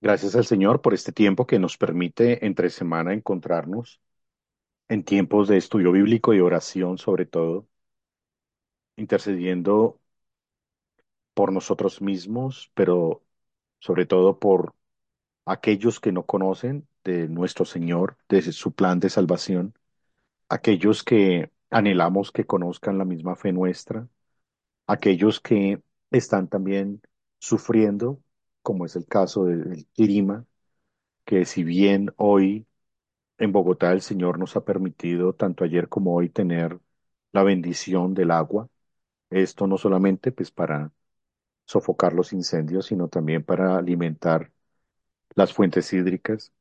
Gracias al Señor por este tiempo que nos permite entre semana encontrarnos en tiempos de estudio bíblico y oración, sobre todo, intercediendo por nosotros mismos, pero sobre todo por aquellos que no conocen de nuestro Señor, de su plan de salvación, aquellos que anhelamos que conozcan la misma fe nuestra, aquellos que están también sufriendo, como es el caso del clima, que si bien hoy En Bogotá el Señor nos ha permitido, tanto ayer como hoy, tener la bendición del agua. Esto no solamente pues para sofocar los incendios, sino también para alimentar las fuentes hídricas.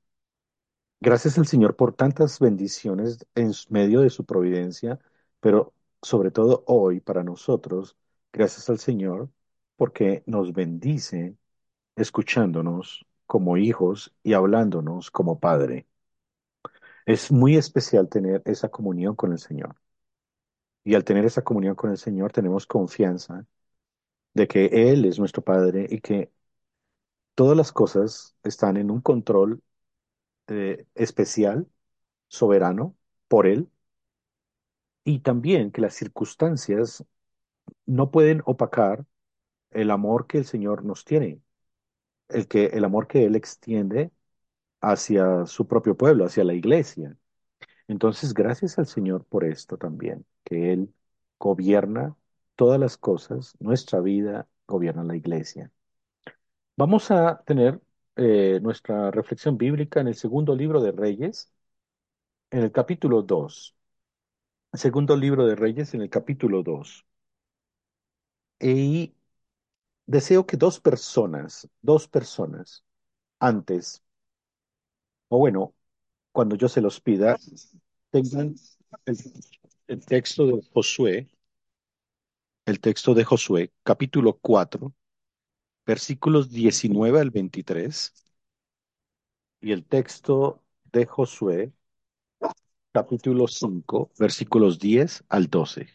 Gracias al Señor por tantas bendiciones en medio de su providencia, pero sobre todo hoy para nosotros, gracias al Señor porque nos bendice escuchándonos como hijos y hablándonos como Padre. Es muy especial tener esa comunión con el Señor. Y al tener esa comunión con el Señor, tenemos confianza de que Él es nuestro Padre y que todas las cosas están en un control eh, especial, soberano, por Él, y también que las circunstancias no pueden opacar el amor que el Señor nos tiene, el que, el amor que Él extiende hacia su propio pueblo, hacia la iglesia. Entonces, gracias al Señor por esto también, que Él gobierna todas las cosas, nuestra vida gobierna la iglesia. Vamos a tener eh, nuestra reflexión bíblica en el segundo libro de Reyes, en el capítulo 2. Segundo libro de Reyes, en el capítulo 2. Y deseo que dos personas, dos personas, antes, o bueno, cuando yo se los pida, tengan el, texto de Josué, el texto de Josué, capítulo 4, versículos 19 al 23, y el texto de Josué, capítulo 5, versículos 10 al 12.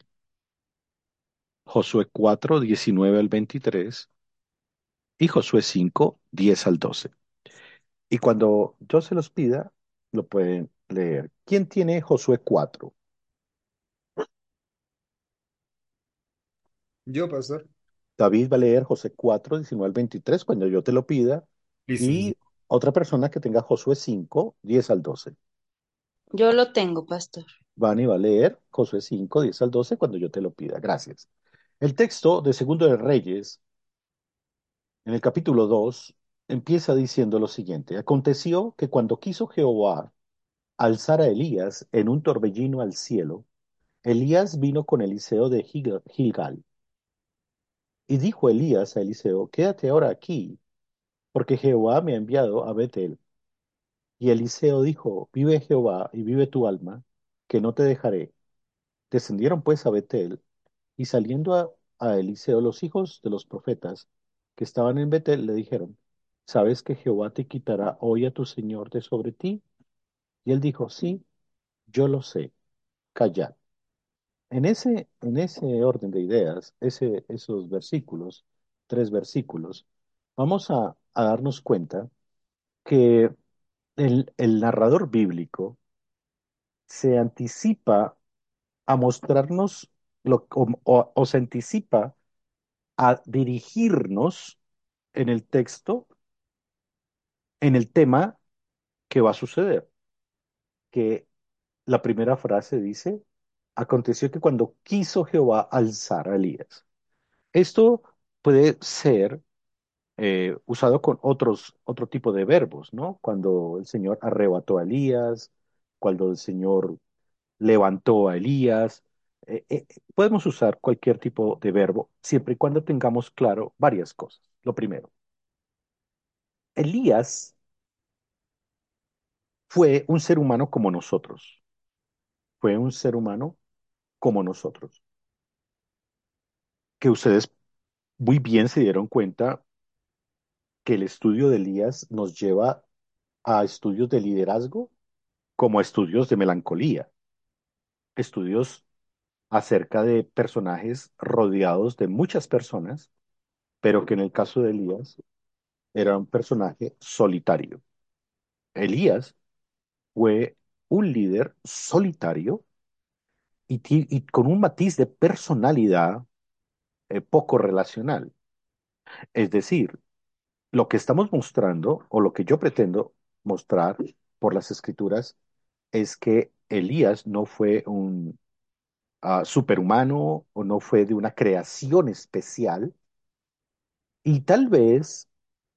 Josué 4, 19 al 23 y Josué 5, 10 al 12. Y cuando yo se los pida, lo pueden leer. ¿Quién tiene Josué 4? Yo, pastor. David va a leer Josué 4, 19 al 23 cuando yo te lo pida. Listo, sí. Y otra persona que tenga Josué 5, 10 al 12. Yo lo tengo, pastor. Vani va a leer Josué 5, 10 al 12 cuando yo te lo pida. Gracias. El texto de Segundo de Reyes, en el capítulo 2, empieza diciendo lo siguiente. Aconteció que cuando quiso Jehová alzar a Elías en un torbellino al cielo, Elías vino con Eliseo de Gil- Gilgal. Y dijo Elías a Eliseo, quédate ahora aquí, porque Jehová me ha enviado a Betel. Y Eliseo dijo, vive Jehová y vive tu alma, que no te dejaré. Descendieron pues a Betel, y saliendo a, Eliseo los hijos de los profetas que estaban en Betel le dijeron, ¿sabes que Jehová te quitará hoy a tu señor de sobre ti? Y él dijo, sí, yo lo sé, callad. En ese, en ese orden de ideas, ese, esos versículos, tres versículos, vamos a, a darnos cuenta que el narrador bíblico se anticipa a mostrarnos lo, o, se anticipa a dirigirnos en el texto, en el tema que va a suceder, que la primera frase dice, aconteció que cuando quiso Jehová alzar a Elías. Esto puede ser eh, usado con otros, otro tipo de verbos, ¿no? Cuando el Señor arrebató a Elías, cuando el Señor levantó a Elías. Eh, eh, podemos usar cualquier tipo de verbo siempre y cuando tengamos claro varias cosas. Lo primero, Elías fue un ser humano como nosotros, fue un ser humano como nosotros, que ustedes muy bien se dieron cuenta que el estudio de Elías nos lleva a estudios de liderazgo como estudios de melancolía, estudios acerca de personajes rodeados de muchas personas, pero que en el caso de Elías era un personaje solitario. Elías fue un líder solitario y, con un matiz de personalidad eh, poco relacional. Es decir, lo que estamos mostrando o lo que yo pretendo mostrar por las escrituras es que Elías no fue un ah, superhumano o no fue de una creación especial. Y tal vez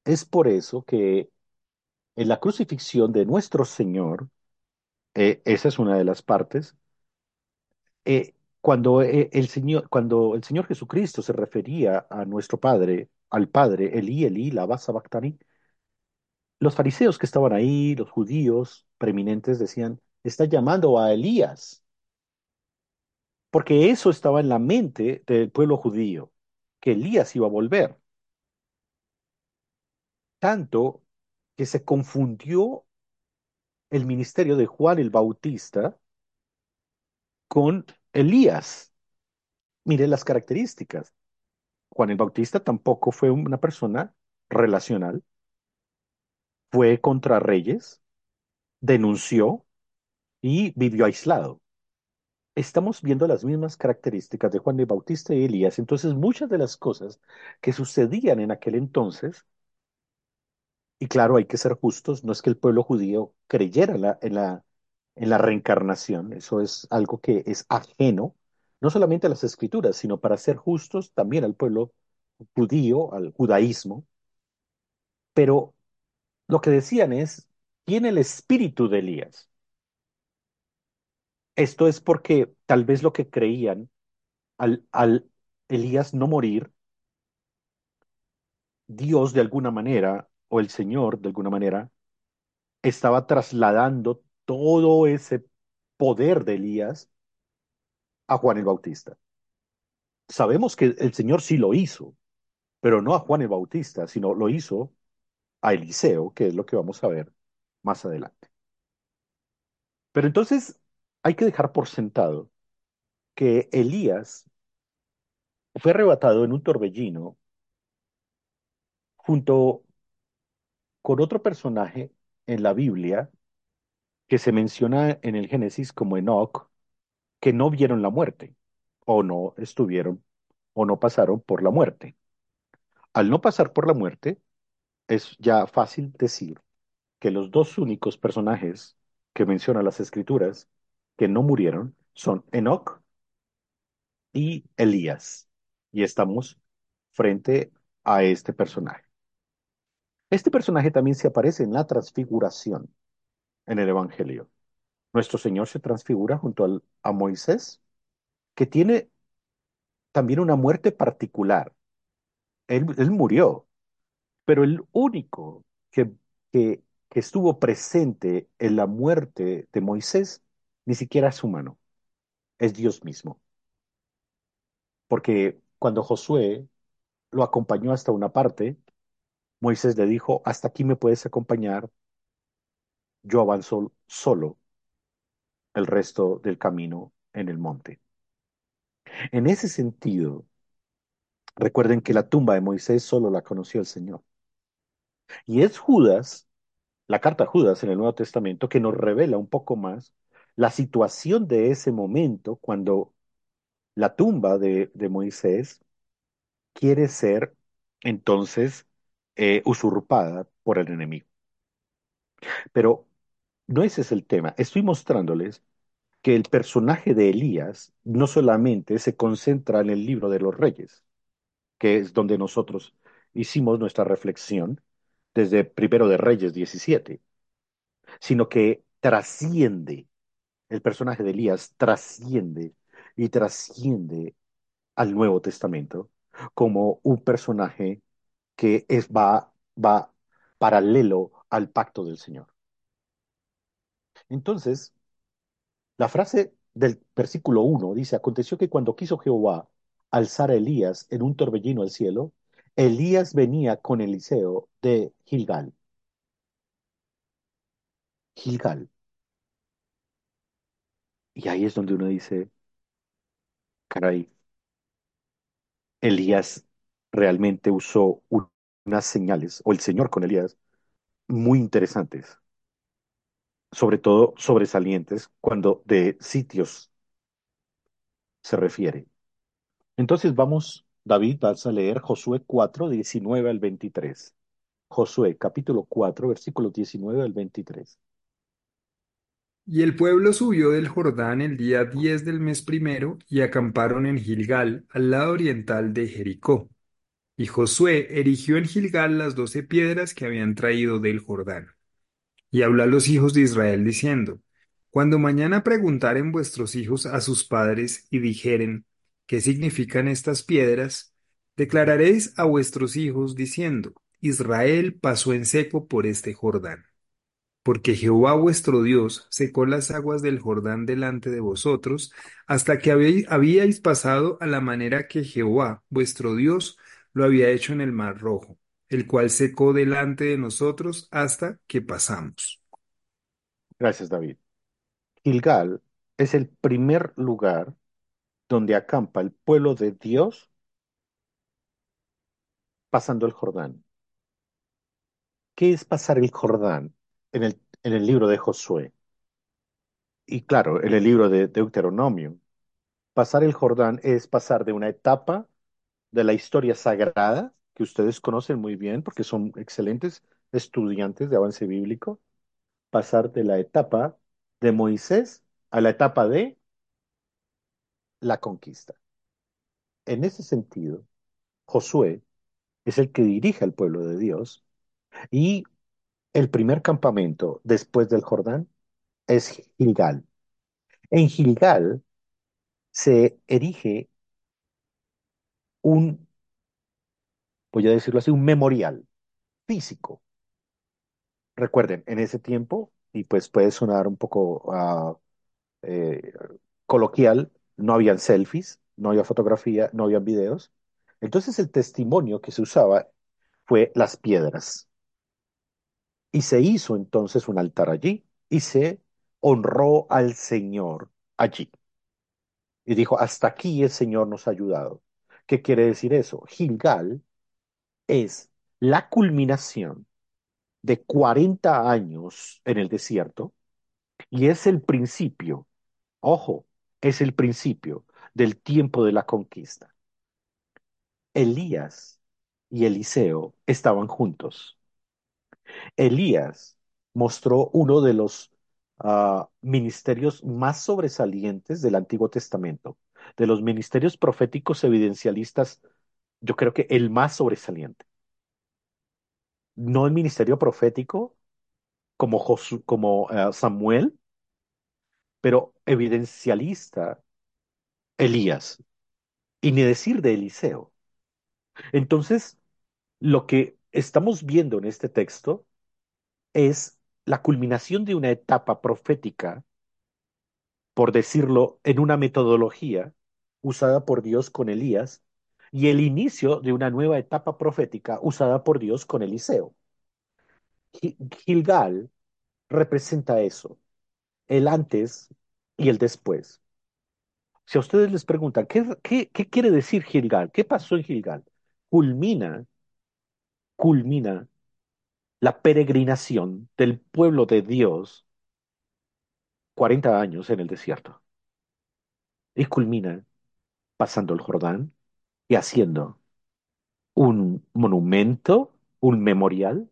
es por eso que en la crucifixión de nuestro Señor, eh, esa es una de las partes, eh, cuando, eh, el Señor, cuando el Señor Jesucristo se refería a nuestro Padre, al Padre, Elí, Elí, lama sabactani, los fariseos que estaban ahí, los judíos preeminentes decían, está llamando a Elías, porque eso estaba en la mente del pueblo judío, que Elías iba a volver, tanto que se confundió el ministerio de Juan el Bautista con Elías. Mire las características. Juan el Bautista tampoco fue una persona relacional, fue contra reyes, denunció y vivió aislado. Estamos viendo las mismas características de Juan el Bautista y Elías, entonces muchas de las cosas que sucedían en aquel entonces, y claro, hay que ser justos, no es que el pueblo judío creyera en la, en la reencarnación, eso es algo que es ajeno, no solamente a las escrituras, sino para ser justos también al pueblo judío, al judaísmo, pero lo que decían es, tiene el espíritu de Elías. Esto es porque tal vez lo que creían al, al Elías no morir, Dios de alguna manera, o el Señor de alguna manera, estaba trasladando todo ese poder de Elías a Juan el Bautista. Sabemos que el Señor sí lo hizo, pero no a Juan el Bautista, sino lo hizo a Eliseo, que es lo que vamos a ver más adelante. Pero entonces hay que dejar por sentado que Elías fue arrebatado en un torbellino junto con otro personaje en la Biblia que se menciona en el Génesis como Enoch, que no vieron la muerte, o no estuvieron, o no pasaron por la muerte. Al no pasar por la muerte, es ya fácil decir que los dos únicos personajes que mencionan las Escrituras que no murieron son Enoch y Elías. Y estamos frente a este personaje. Este personaje también se aparece en la transfiguración en el Evangelio. Nuestro Señor se transfigura junto al- a Moisés, que tiene también una muerte particular. Él, él murió, pero el único que, que, que estuvo presente en la muerte de Moisés ni siquiera es humano, es Dios mismo. Porque cuando Josué lo acompañó hasta una parte, Moisés le dijo, hasta aquí me puedes acompañar, yo avanzo solo el resto del camino en el monte. En ese sentido, recuerden que la tumba de Moisés solo la conoció el Señor. Y es Judas, la carta Judas en el Nuevo Testamento, que nos revela un poco más la situación de ese momento cuando la tumba de, de Moisés quiere ser entonces eh, usurpada por el enemigo. Pero no ese es el tema. Estoy mostrándoles que el personaje de Elías no solamente se concentra en el libro de los reyes, que es donde nosotros hicimos nuestra reflexión desde Primero de Reyes 17, sino que trasciende, el personaje de Elías trasciende y trasciende al Nuevo Testamento como un personaje que es, va, va paralelo al pacto del Señor. Entonces, la frase del versículo uno dice, aconteció que cuando quiso Jehová alzar a Elías en un torbellino al cielo, Elías venía con Eliseo de Gilgal. Gilgal. Y ahí es donde uno dice, caray, Elías realmente usó un unas señales, o el Señor con Elías, muy interesantes, sobre todo sobresalientes cuando de sitios se refiere. Entonces vamos, David, vas a leer Josué 4 19 al 23. Josué capítulo 4 versículos 19 al 23. Y el pueblo subió del Jordán el día 10 del mes primero y acamparon en Gilgal, al lado oriental de Jericó. Y Josué erigió en Gilgal las doce piedras que habían traído del Jordán. Y habló a los hijos de Israel diciendo, Cuando mañana preguntaren vuestros hijos a sus padres y dijeren, ¿qué significan estas piedras? Declararéis a vuestros hijos diciendo, Israel pasó en seco por este Jordán. Porque Jehová vuestro Dios secó las aguas del Jordán delante de vosotros, hasta que habíais pasado a la manera que Jehová vuestro Dios lo había hecho en el mar rojo, el cual secó delante de nosotros hasta que pasamos. Gracias, David. Gilgal es el primer lugar donde acampa el pueblo de Dios pasando el Jordán. ¿Qué es pasar el Jordán en el, en el libro de Josué? Y claro, en el libro de Deuteronomio. Pasar el Jordán es pasar de una etapa de la historia sagrada, que ustedes conocen muy bien porque son excelentes estudiantes de avance bíblico, pasar de la etapa de Moisés a la etapa de la conquista. En ese sentido, Josué es el que dirige al pueblo de Dios y el primer campamento después del Jordán es Gilgal. En Gilgal se erige un, voy a decirlo así, un memorial físico. Recuerden, en ese tiempo, y pues puede sonar un poco ah, eh, coloquial, no habían selfies, no había fotografía, no habían videos. Entonces el testimonio que se usaba fue las piedras. Y se hizo entonces un altar allí y se honró al Señor allí. Y dijo, hasta aquí el Señor nos ha ayudado. ¿Qué quiere decir eso? Gilgal es la culminación de 40 años en el desierto y es el principio, ojo, es el principio del tiempo de la conquista. Elías y Eliseo estaban juntos. Elías mostró uno de los ah, ministerios más sobresalientes del Antiguo Testamento, de los ministerios proféticos evidencialistas, yo creo que el más sobresaliente. No el ministerio profético como, como eh, Samuel, pero evidencialista Elías, y ni decir de Eliseo. Entonces, lo que estamos viendo en este texto es la culminación de una etapa profética por decirlo, en una metodología usada por Dios con Elías y el inicio de una nueva etapa profética usada por Dios con Eliseo. Gi- Gilgal representa eso, el antes y el después. Si a ustedes les preguntan, ¿qué, qué, qué quiere decir Gilgal? ¿Qué pasó en Gilgal? Culmina, culmina la peregrinación del pueblo de Dios 40 años en el desierto. Y culmina pasando el Jordán y haciendo un monumento, un memorial,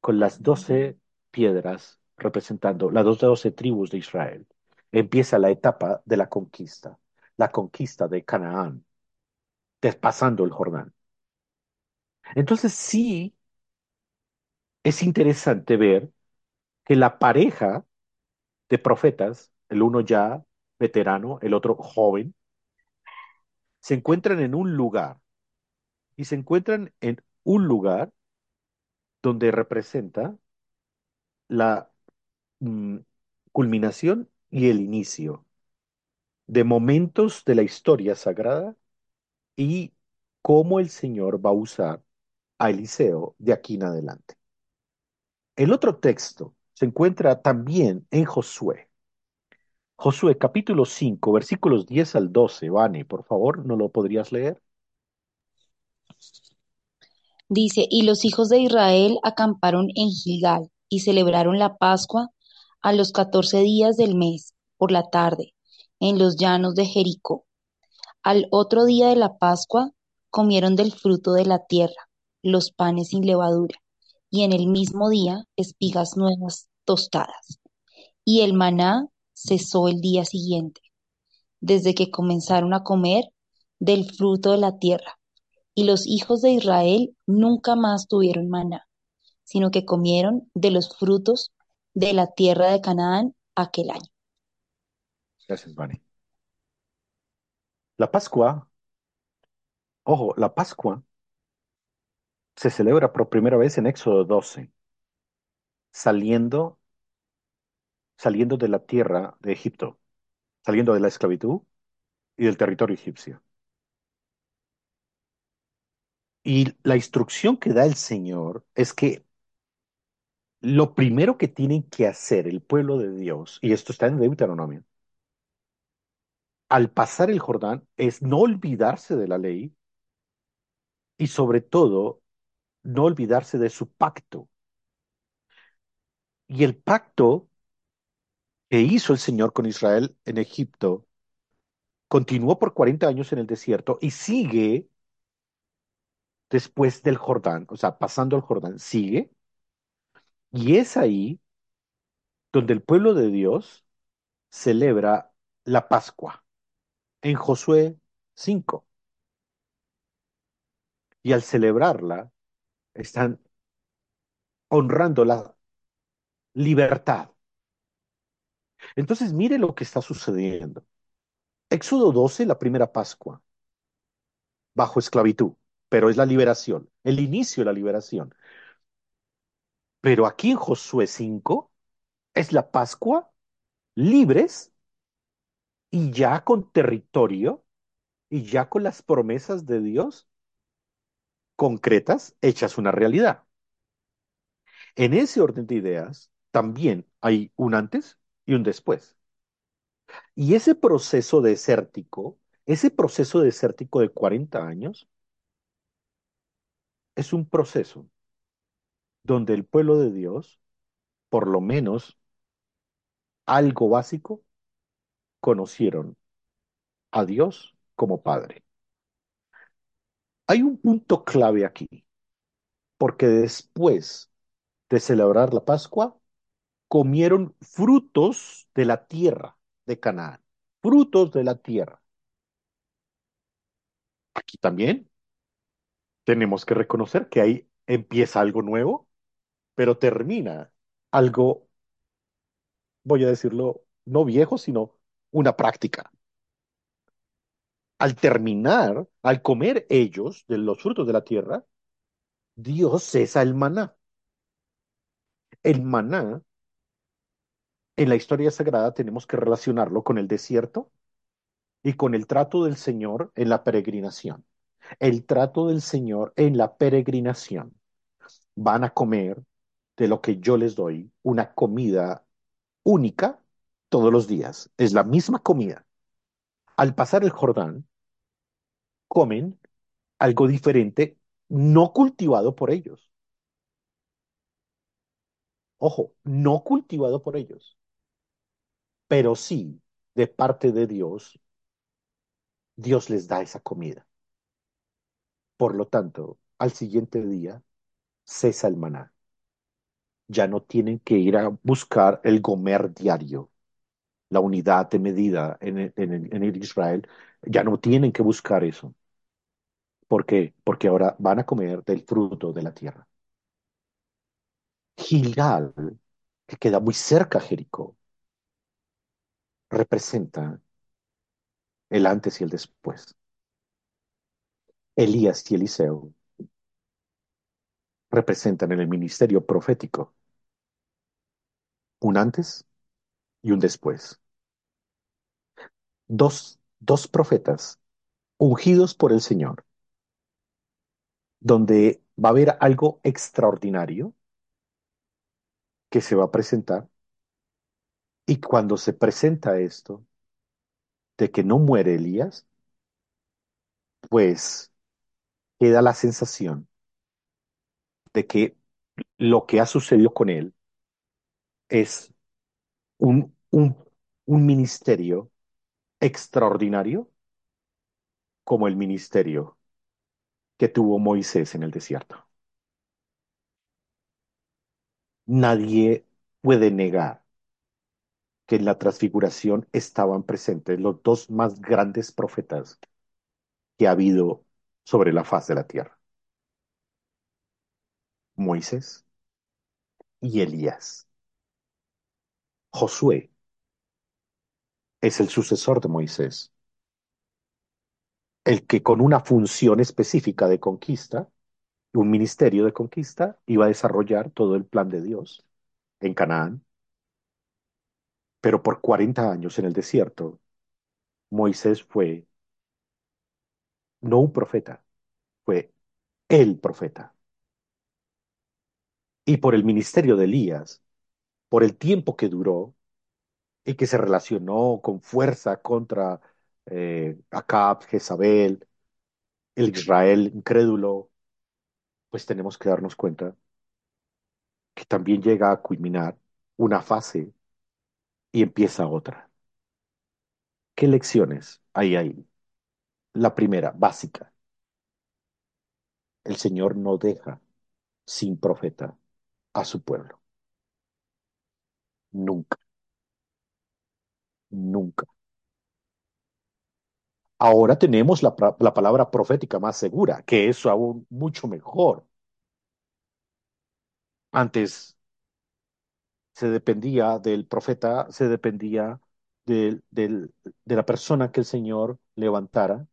con las doce piedras representando las doce tribus de Israel. Empieza la etapa de la conquista, la conquista de Canaán, pasando el Jordán. Entonces sí es interesante ver que la pareja de profetas, el uno ya veterano, el otro joven, se encuentran en un lugar y se encuentran en un lugar donde representa la mm, culminación y el inicio de momentos de la historia sagrada y cómo el Señor va a usar a Eliseo de aquí en adelante. El otro texto se encuentra también en Josué. Josué capítulo 5, versículos 10 al 12. Vane, por favor, ¿no lo podrías leer? Dice, y los hijos de Israel acamparon en Gilgal y celebraron la Pascua a los catorce días del mes, por la tarde, en los llanos de Jericó. Al otro día de la Pascua comieron del fruto de la tierra, los panes sin levadura, y en el mismo día espigas nuevas tostadas. Y el maná cesó el día siguiente, desde que comenzaron a comer del fruto de la tierra. Y los hijos de Israel nunca más tuvieron maná, sino que comieron de los frutos de la tierra de Canaán aquel año. Gracias, Vani. La Pascua, ojo, la Pascua se celebra por primera vez en Éxodo 12, saliendo, saliendo de la tierra de Egipto, saliendo de la esclavitud y del territorio egipcio. Y la instrucción que da el Señor es que lo primero que tienen que hacer el pueblo de Dios, y esto está en Deuteronomio, al pasar el Jordán es no olvidarse de la ley y sobre todo no olvidarse de su pacto. Y el pacto que hizo el Señor con Israel en Egipto continuó por 40 años en el desierto y sigue después del Jordán, o sea, pasando el Jordán, sigue. Y es ahí donde el pueblo de Dios celebra la Pascua, en Josué 5. Y al celebrarla, están honrando la libertad. Entonces, mire lo que está sucediendo. Éxodo 12, la primera Pascua, bajo esclavitud, pero es la liberación, el inicio de la liberación. Pero aquí en Josué 5 es la Pascua libres y ya con territorio y ya con las promesas de Dios concretas hechas una realidad. En ese orden de ideas también hay un antes y un después. Y ese proceso desértico, ese proceso desértico de 40 años, es un proceso donde el pueblo de Dios, por lo menos algo básico, conocieron a Dios como Padre. Hay un punto clave aquí, porque después de celebrar la Pascua, comieron frutos de la tierra de Canaán, frutos de la tierra. Aquí también tenemos que reconocer que ahí empieza algo nuevo, pero termina algo, voy a decirlo, no viejo, sino una práctica. Al terminar, al comer ellos de los frutos de la tierra, Dios cesa el maná. El maná, en la historia sagrada, tenemos que relacionarlo con el desierto y con el trato del Señor en la peregrinación. El trato del Señor en la peregrinación. Van a comer de lo que yo les doy, una comida única todos los días. Es la misma comida. Al pasar el Jordán, comen algo diferente, no cultivado por ellos. Ojo, no cultivado por ellos, pero sí de parte de Dios, Dios les da esa comida. Por lo tanto, al siguiente día cesa el maná. Ya no tienen que ir a buscar el gomer diario, la unidad de medida en, en, en el Israel. Ya no tienen que buscar eso. ¿Por qué? Porque ahora van a comer del fruto de la tierra. Gilgal, que queda muy cerca a Jericó, representa el antes y el después. Elías y Eliseo representan en el ministerio profético un antes y un después. Dos, dos profetas ungidos por el Señor, donde va a haber algo extraordinario que se va a presentar. Y cuando se presenta esto, de que no muere Elías, pues queda la sensación de que lo que ha sucedido con él es un, un, un ministerio extraordinario como el ministerio que tuvo Moisés en el desierto. Nadie puede negar que en la transfiguración estaban presentes los dos más grandes profetas que ha habido sobre la faz de la tierra, Moisés y Elías. Josué es el sucesor de Moisés, el que con una función específica de conquista, un ministerio de conquista, iba a desarrollar todo el plan de Dios en Canaán. Pero por 40 años en el desierto, Moisés fue no un profeta, fue el profeta. Y por el ministerio de Elías, por el tiempo que duró y que se relacionó con fuerza contra eh, Acab, Jezabel, el Israel incrédulo, pues tenemos que darnos cuenta que también llega a culminar una fase y empieza otra. ¿Qué lecciones hay ahí? La primera, básica. El Señor no deja sin profeta a su pueblo. Nunca, nunca. Ahora tenemos la, la, palabra profética más segura, que es aún mucho mejor. Antes se dependía del profeta, se dependía de, la persona que el Señor levantara.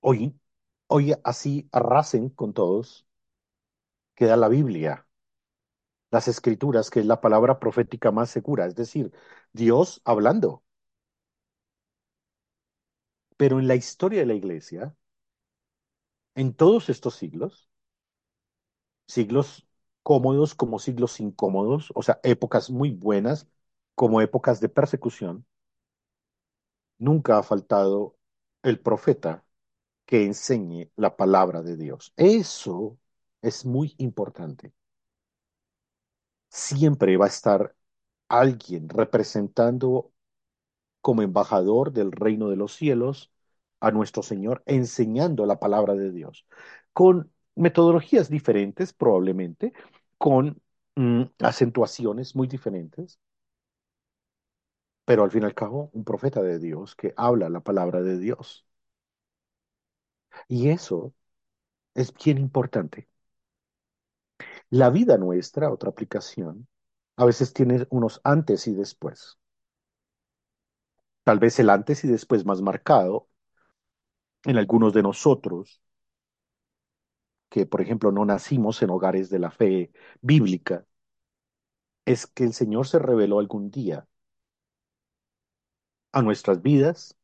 Hoy, hoy así arrasen con todos, queda la Biblia, las escrituras, que es la palabra profética más segura, es decir, Dios hablando. Pero en la historia de la iglesia, en todos estos siglos, siglos cómodos como siglos incómodos, o sea, épocas muy buenas como épocas de persecución, nunca ha faltado el profeta que enseñe la palabra de Dios. Eso es muy importante. Siempre va a estar alguien representando como embajador del reino de los cielos a nuestro Señor, enseñando la palabra de Dios, con metodologías diferentes probablemente, con mm, acentuaciones muy diferentes, pero al fin y al cabo un profeta de Dios que habla la palabra de Dios. Y eso es bien importante. La vida nuestra, otra aplicación, a veces tiene unos antes y después. Tal vez el antes y después más marcado en algunos de nosotros, que por ejemplo no nacimos en hogares de la fe bíblica, es que el Señor se reveló algún día a nuestras vidas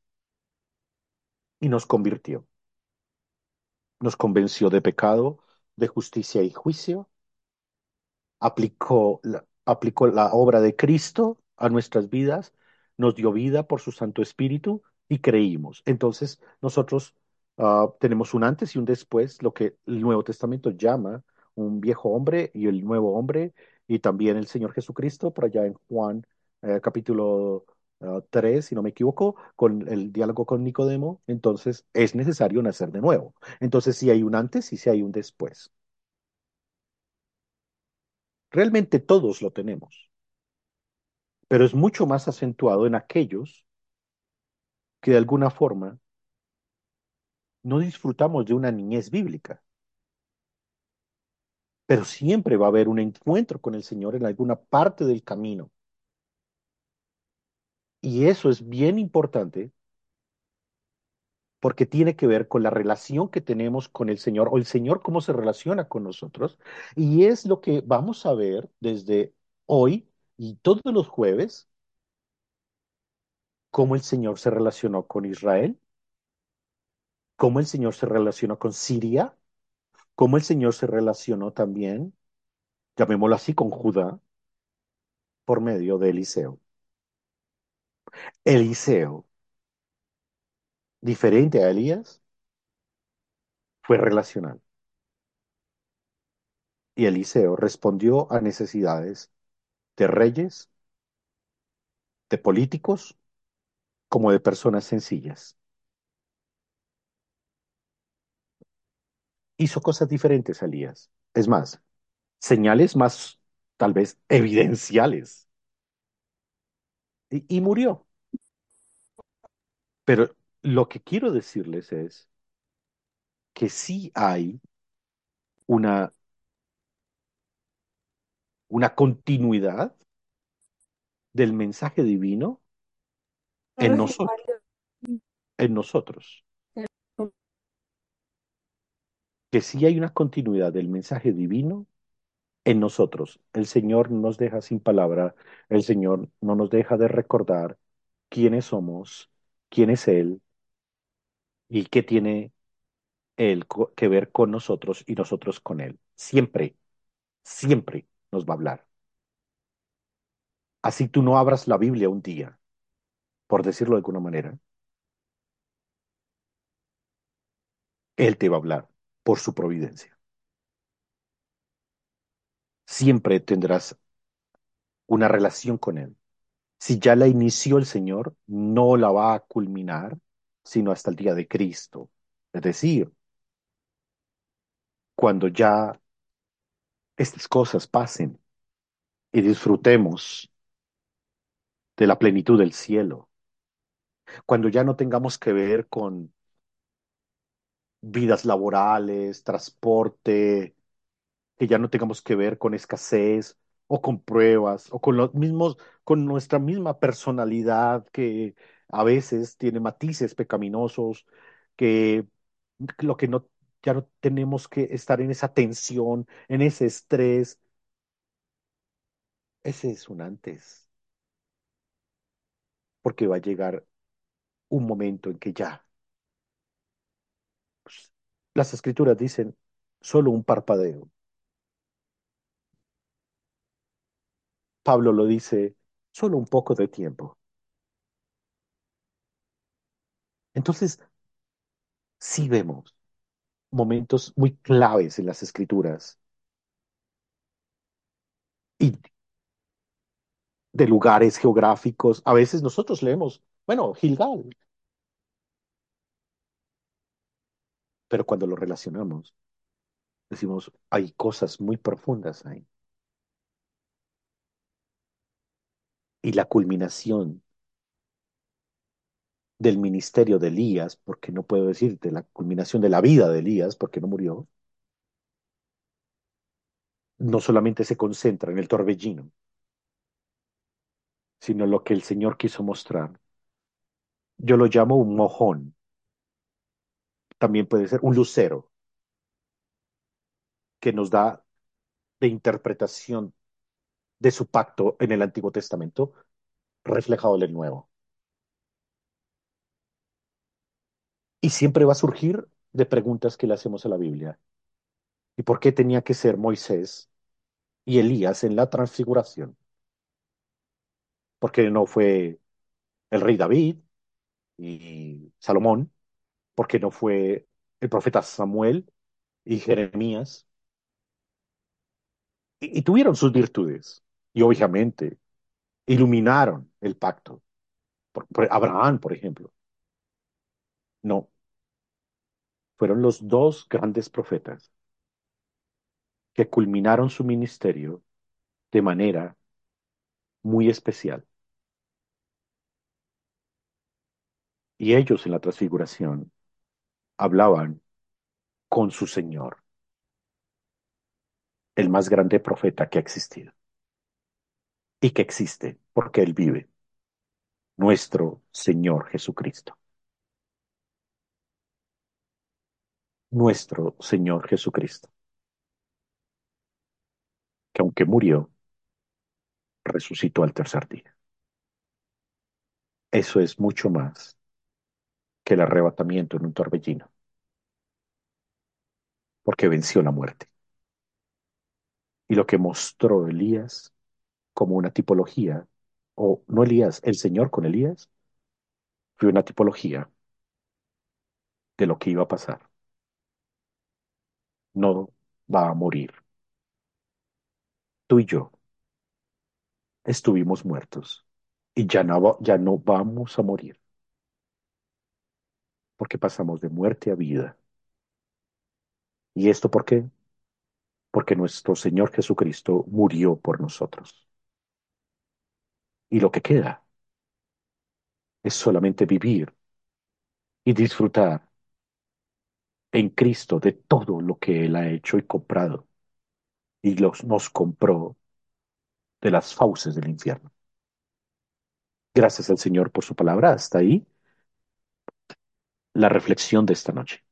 y nos convirtió. Nos convenció de pecado, de justicia y juicio, aplicó la, aplicó la obra de Cristo a nuestras vidas, nos dio vida por su Santo Espíritu y creímos. Entonces nosotros uh, tenemos un antes y un después, lo que el Nuevo Testamento llama un viejo hombre y el nuevo hombre, y también el Señor Jesucristo, por allá en Juan eh, capítulo uh, 3, si no me equivoco, con el diálogo con Nicodemo, entonces es necesario nacer de nuevo. Entonces si hay un antes y si hay un después. Realmente todos lo tenemos, pero es mucho más acentuado en aquellos que de alguna forma no disfrutamos de una niñez bíblica. Pero siempre va a haber un encuentro con el Señor en alguna parte del camino. Y eso es bien importante porque tiene que ver con la relación que tenemos con el Señor o el Señor cómo se relaciona con nosotros. Y es lo que vamos a ver desde hoy y todos los jueves, cómo el Señor se relacionó con Israel, cómo el Señor se relacionó con Siria, cómo el Señor se relacionó también, llamémoslo así, con Judá, por medio de Eliseo. Eliseo, diferente a Elías, fue relacional. Y Eliseo respondió a necesidades de reyes, de políticos, como de personas sencillas. Hizo cosas diferentes, Elías. Es más, señales más, tal vez, evidenciales. Y, y murió. Pero lo que quiero decirles es que sí hay una, una continuidad del mensaje divino en nosotros, en nosotros. Que sí hay una continuidad del mensaje divino en nosotros. El Señor no nos deja sin palabra, el Señor no nos deja de recordar quiénes somos, quién es Él y qué tiene Él que ver con nosotros y nosotros con Él. Siempre, siempre nos va a hablar. Así tú no abras la Biblia un día, por decirlo de alguna manera, Él te va a hablar por su providencia. Siempre tendrás una relación con Él. Si ya la inició el Señor, no la va a culminar sino hasta el día de Cristo. Es decir, cuando ya estas cosas pasen y disfrutemos de la plenitud del cielo, cuando ya no tengamos que ver con vidas laborales, transporte, que ya no tengamos que ver con escasez o con pruebas o con los mismos, con nuestra misma personalidad que a veces tiene matices pecaminosos, que lo que no, ya no tenemos que estar en esa tensión, en ese estrés. Ese es un antes, porque va a llegar un momento en que ya, pues, las escrituras dicen, solo un parpadeo. Pablo lo dice, solo un poco de tiempo. Entonces, sí vemos momentos muy claves en las escrituras y de lugares geográficos. A veces nosotros leemos, bueno, Gilgal, pero cuando lo relacionamos, decimos, hay cosas muy profundas ahí. Y la culminación del ministerio de Elías, porque no puedo decirte la culminación de la vida de Elías, porque no murió, no solamente se concentra en el torbellino, sino lo que el Señor quiso mostrar. Yo lo llamo un mojón, también puede ser un lucero, que nos da de interpretación de su pacto en el Antiguo Testamento, reflejado en el Nuevo. Y siempre va a surgir de preguntas que le hacemos a la Biblia. ¿Y por qué tenía que ser Moisés y Elías en la transfiguración? ¿Por qué no fue el rey David y Salomón? ¿Por qué no fue el profeta Samuel y Jeremías? Y, tuvieron sus virtudes. Y obviamente iluminaron el pacto. Por Abraham, por ejemplo. No, fueron los dos grandes profetas que culminaron su ministerio de manera muy especial. Y ellos en la transfiguración hablaban con su Señor, el más grande profeta que ha existido y que existe porque Él vive, nuestro Señor Jesucristo. Nuestro Señor Jesucristo, que aunque murió, resucitó al tercer día. Eso es mucho más que el arrebatamiento en un torbellino, porque venció la muerte. Y lo que mostró Elías como una tipología, o no Elías, el Señor con Elías, fue una tipología de lo que iba a pasar. No va a morir. Tú y yo estuvimos muertos y ya no, ya no vamos a morir porque pasamos de muerte a vida. ¿Y esto por qué? Porque nuestro Señor Jesucristo murió por nosotros. Y lo que queda es solamente vivir y disfrutar en Cristo de todo lo que Él ha hecho y comprado. Y los, nos compró de las fauces del infierno. Gracias al Señor por su palabra. Hasta ahí la reflexión de esta noche.